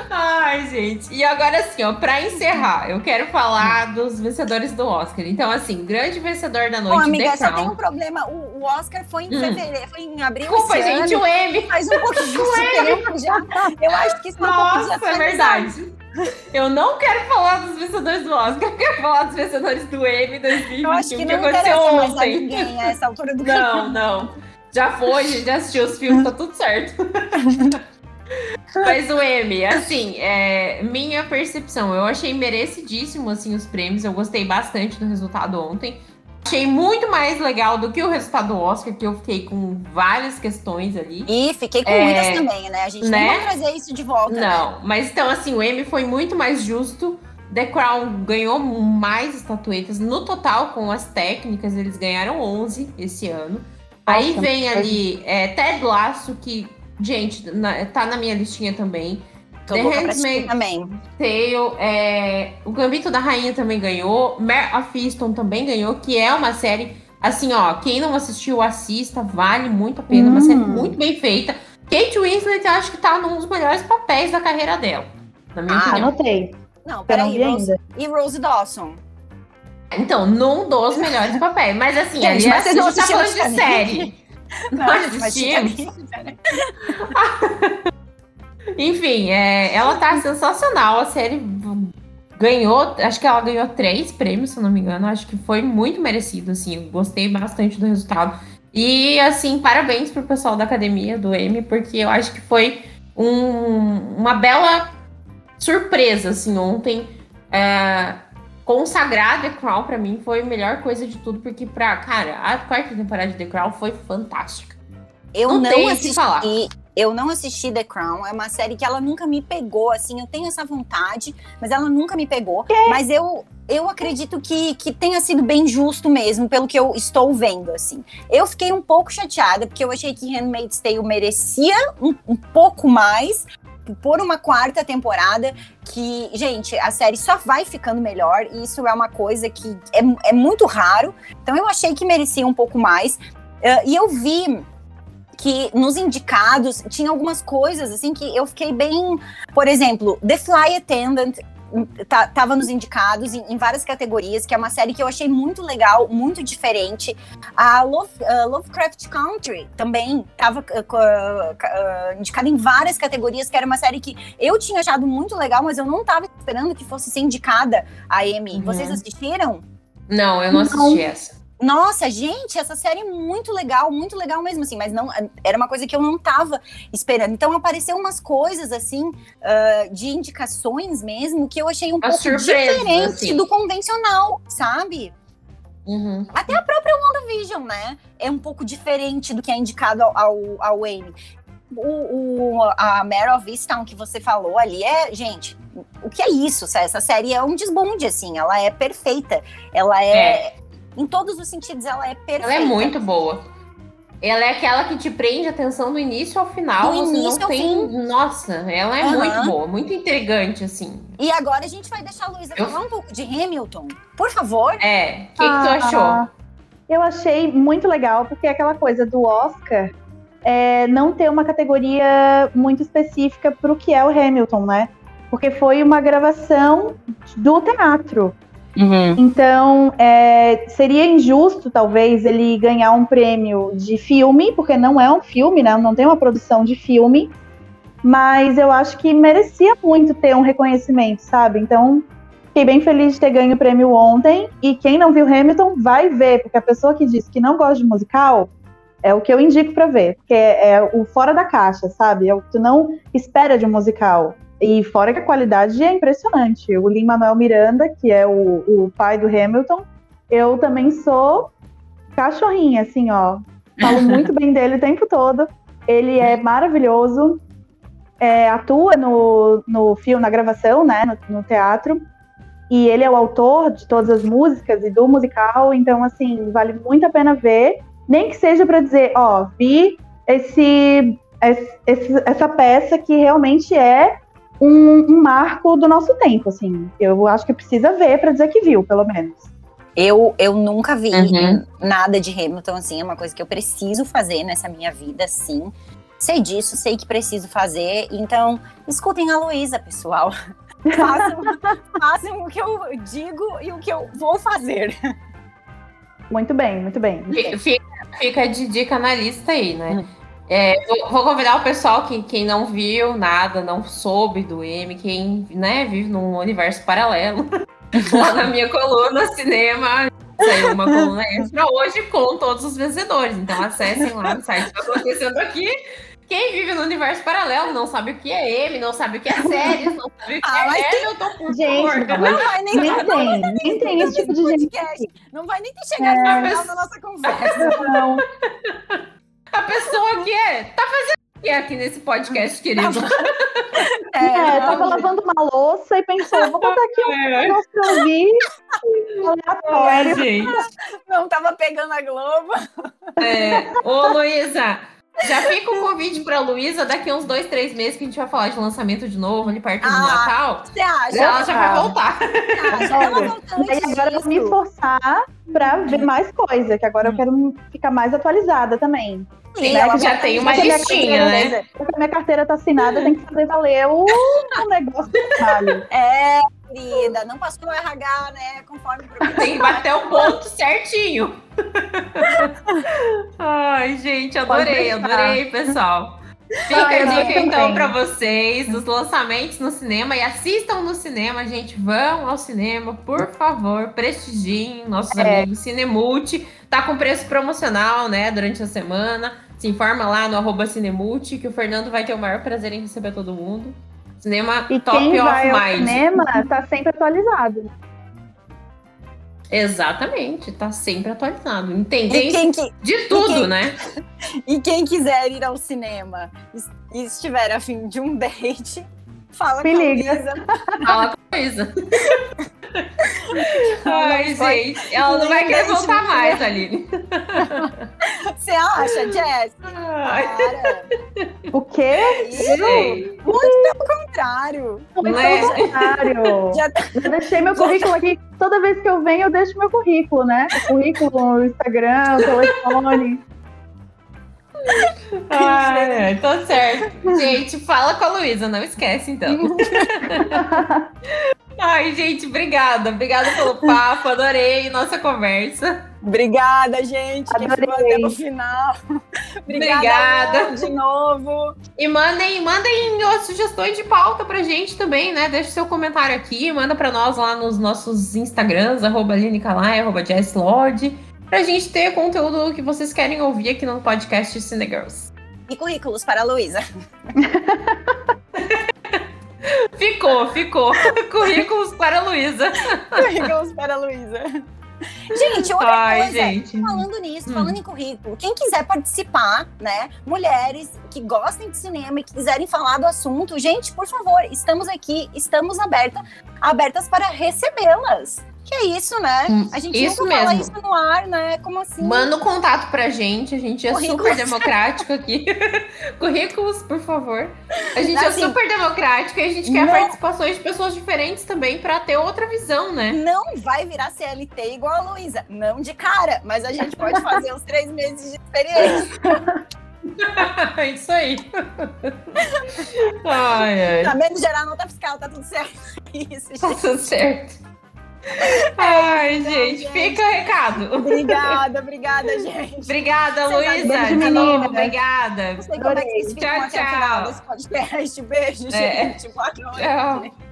Ai, gente. E agora, assim, ó, pra encerrar, eu quero falar dos vencedores do Oscar. Então, assim, grande vencedor da noite. Ô, amiga, só tem um problema. O, o Oscar foi em hum. fevereiro, foi em abril. Desculpa, gente, ano, o M. Faz um pouquinho [LAUGHS] de já. Eu acho que isso Nossa, um é verdade. Eu não quero falar dos vencedores do Oscar, eu quero falar dos vencedores do M 2021, eu acho que, não que aconteceu ontem. ninguém a essa altura do Não, [LAUGHS] não. Já foi, a gente já assistiu os filmes, tá tudo certo. [LAUGHS] Mas o M, assim, é, minha percepção, eu achei merecidíssimo assim os prêmios, eu gostei bastante do resultado ontem. Achei muito mais legal do que o resultado do Oscar, que eu fiquei com várias questões ali. E fiquei com é, muitas também, né? A gente né? não vai trazer isso de volta. Né? Não, né? mas então, assim, o M foi muito mais justo. The Crown ganhou mais estatuetas. No total, com as técnicas, eles ganharam 11 esse ano. Aí vem ali é, Ted Lasso, que Gente, na, tá na minha listinha também. Tô The Handmaid's também. Tale, é, o Gambito da Rainha também ganhou. Mare of Easton também ganhou, que é uma série, assim, ó, quem não assistiu, assista, vale muito a pena. Hum. Uma série hum. muito bem feita. Kate Winslet, eu acho que tá num dos melhores papéis da carreira dela. Na minha ah, opinião. anotei. Não, peraí, Rose, e Rose Dawson? Então, num dos melhores papéis. Mas assim, Gente, ali mas a gente tá falando de série. [LAUGHS] Nós assistimos. [LAUGHS] Enfim, é, ela tá sensacional. A série ganhou, acho que ela ganhou três prêmios, se eu não me engano. Acho que foi muito merecido, assim. Gostei bastante do resultado. E, assim, parabéns pro pessoal da academia do M, porque eu acho que foi um, uma bela surpresa, assim, ontem. É, consagrar The Crown para mim foi a melhor coisa de tudo, porque pra, cara, a quarta temporada de The Crown foi fantástica. Eu não, não assisti, eu não assisti The Crown, é uma série que ela nunca me pegou, assim, eu tenho essa vontade, mas ela nunca me pegou, mas eu eu acredito que, que tenha sido bem justo mesmo, pelo que eu estou vendo, assim. Eu fiquei um pouco chateada, porque eu achei que Handmaid's Tale merecia um, um pouco mais, por uma quarta temporada que, gente, a série só vai ficando melhor e isso é uma coisa que é, é muito raro. Então eu achei que merecia um pouco mais. Uh, e eu vi que nos indicados tinha algumas coisas assim que eu fiquei bem, por exemplo, The Fly Attendant tava nos indicados em, em, várias categorias, que é uma série que eu achei muito legal, muito diferente. A Love, uh, Lovecraft Country também tava uh, uh, indicada em várias categorias, que era uma série que eu tinha achado muito legal, mas eu não tava esperando que fosse ser indicada a Emmy. Uhum. Vocês assistiram? Não, eu não assisti não. essa. Nossa, gente, essa série é muito legal, muito legal mesmo, assim, mas não era uma coisa que eu não tava esperando. Então apareceu umas coisas assim uh, de indicações mesmo que eu achei um a pouco surpresa, diferente assim. do convencional, sabe? Uhum. Até a própria WandaVision, né? É um pouco diferente do que é indicado ao, ao, ao Amy. O, o, a Mare of Easttown que você falou ali é, gente, o que é isso? Essa série é um desbonde, assim, ela é perfeita. Ela é, é em todos os sentidos, ela é perfeita. Ela é muito boa. Ela é aquela que te prende a atenção do início ao final. Do você início não tem. Fim. Nossa, ela é uhum. muito boa, muito intrigante, assim. E agora a gente vai deixar a Luísa eu... falar um pouco de Hamilton. Por favor. É. O que, ah, que tu achou? Eu achei muito legal, porque é aquela coisa do Oscar é, não ter uma categoria muito específica para o que é o Hamilton, né? Porque foi uma gravação do teatro. Uhum. Então, é, seria injusto, talvez, ele ganhar um prêmio de filme, porque não é um filme, né? Não tem uma produção de filme. Mas eu acho que merecia muito ter um reconhecimento, sabe? Então, fiquei bem feliz de ter ganho o prêmio ontem. E quem não viu Hamilton vai ver, porque a pessoa que diz que não gosta de musical é o que eu indico para ver, porque é o fora da caixa, sabe? É o que tu não espera de um musical. E fora que a qualidade é impressionante. O Lin Manuel Miranda, que é o, o pai do Hamilton, eu também sou cachorrinha, assim, ó. Falo [LAUGHS] muito bem dele o tempo todo. Ele é maravilhoso. É, atua no, no filme, na gravação, né? No, no teatro. E ele é o autor de todas as músicas e do musical. Então, assim, vale muito a pena ver. Nem que seja para dizer, ó, vi esse, esse, essa peça que realmente é um, um, marco do nosso tempo, assim. Eu acho que precisa ver para dizer que viu, pelo menos. Eu, eu nunca vi uhum. nada de Hamilton, assim, é uma coisa que eu preciso fazer nessa minha vida, sim. Sei disso, sei que preciso fazer, então escutem a Luísa, pessoal. [LAUGHS] façam, façam o que eu digo e o que eu vou fazer. Muito bem, muito bem. Fica, fica de dica na lista aí, né? Uhum. É, vou, vou, convidar o pessoal, que, quem não viu nada, não soube do M, quem né, vive num universo paralelo, [LAUGHS] lá na minha coluna cinema, saiu uma coluna extra hoje com todos os vencedores. Então acessem lá no site que está acontecendo aqui. Quem vive no universo paralelo não sabe o que é M, não sabe o que é séries, não sabe o que ah, é tem... Hamilton, por gente, favor. Não, não vai nem, nem tem, nem tem esse tipo de podcast. gente. Não vai nem ter chegado é... no final da nossa conversa. Não. [LAUGHS] A pessoa que é, tá fazendo o que aqui nesse podcast, querido? [LAUGHS] É, é tava lavando uma louça e pensou, vou botar aqui um é. negócio pra ouvir. Aleatório. gente. Não tava pegando a Globo. É. Ô, Luísa, já fica o convite pra Luísa daqui uns dois, três meses que a gente vai falar de lançamento de novo, ali perto do ah, Natal. Você acha? Ela já vai voltar. E aí agora eu vou me forçar pra ver mais coisa, que agora eu quero ficar mais atualizada também. Sim, né? já tem uma listinha, né? Porque minha carteira tá assinada, tem que fazer valer o, o negócio do trabalho. [LAUGHS] É, querida, não passou o RH, né? Conforme o Tem que bater o ponto certinho. [LAUGHS] Ai, gente, adorei, adorei, pessoal. Fica a dica então para vocês dos lançamentos no cinema e assistam no cinema, gente. Vão ao cinema, por favor, prestigiem nossos é. amigos Cinemulti. Tá com preço promocional, né, durante a semana. Se informa lá no arroba Cinemulti, que o Fernando vai ter o maior prazer em receber todo mundo. Cinema e top quem of vai mind. Ao cinema tá sempre atualizado. Exatamente, tá sempre atualizado. Entendem que, de tudo, quem, né? [LAUGHS] E quem quiser ir ao cinema e estiver a fim de um [LAUGHS] date, fala Me com liga. a Luísa. Fala com a Luísa. Ai, gente, ela não vai querer voltar mais, Aline. Você acha, Jess? O quê? Isso? Muito pelo contrário. Muito pelo é? contrário. [LAUGHS] Já... Tá- eu deixei meu currículo aqui. Toda vez que eu venho, eu deixo meu currículo, né? O currículo, o Instagram, o telefone. [LAUGHS] Ah, é, tô certo. Gente, fala com a Luísa, não esquece então. [LAUGHS] Ai, gente, obrigada. Obrigada pelo papo, adorei nossa conversa. Obrigada, gente. Adorei. Que até o final. Obrigada, Obrigada. de novo. E mandem, mandem sugestões de pauta pra gente também, né? Deixe seu comentário aqui, manda pra nós lá nos nossos Instagrams, arroba Aline Calai, arroba Jesslord, pra gente ter conteúdo que vocês querem ouvir aqui no podcast Cinegirls. E currículos para a Luísa. [LAUGHS] Ficou, ficou. [LAUGHS] Currículos para a Luísa. [LAUGHS] Currículos para a Luísa. Gente, outra Ai, coisa, gente. falando nisso, hum. falando em currículo, quem quiser participar, né? Mulheres que gostem de cinema e que quiserem falar do assunto, gente, por favor, estamos aqui, estamos aberta, abertas para recebê-las. Que é isso, né? Hum, a gente isso nunca mesmo. fala isso no ar, né? Como assim? Manda um contato pra gente, a gente é Currículos. super democrático aqui. [LAUGHS] Currículos, por favor. A gente é assim, é super democrático e a gente quer não... participações de pessoas diferentes também para ter outra visão, né? Não vai virar CLT igual a Luísa, não de cara, mas a gente pode fazer os três meses de experiência. [LAUGHS] Isso aí. Ai, ai. Tá menos gerar nota fiscal, tá tudo certo. [LAUGHS] Isso, tá tudo certo. [LAUGHS] Ai, gente, fica o recado. Obrigada, obrigada, gente. Obrigada, Luísa. De novo, obrigada. Não sei como é que tchau, tchau. até o final desse podcast. Beijo, é. gente. Boa noite. Tchau.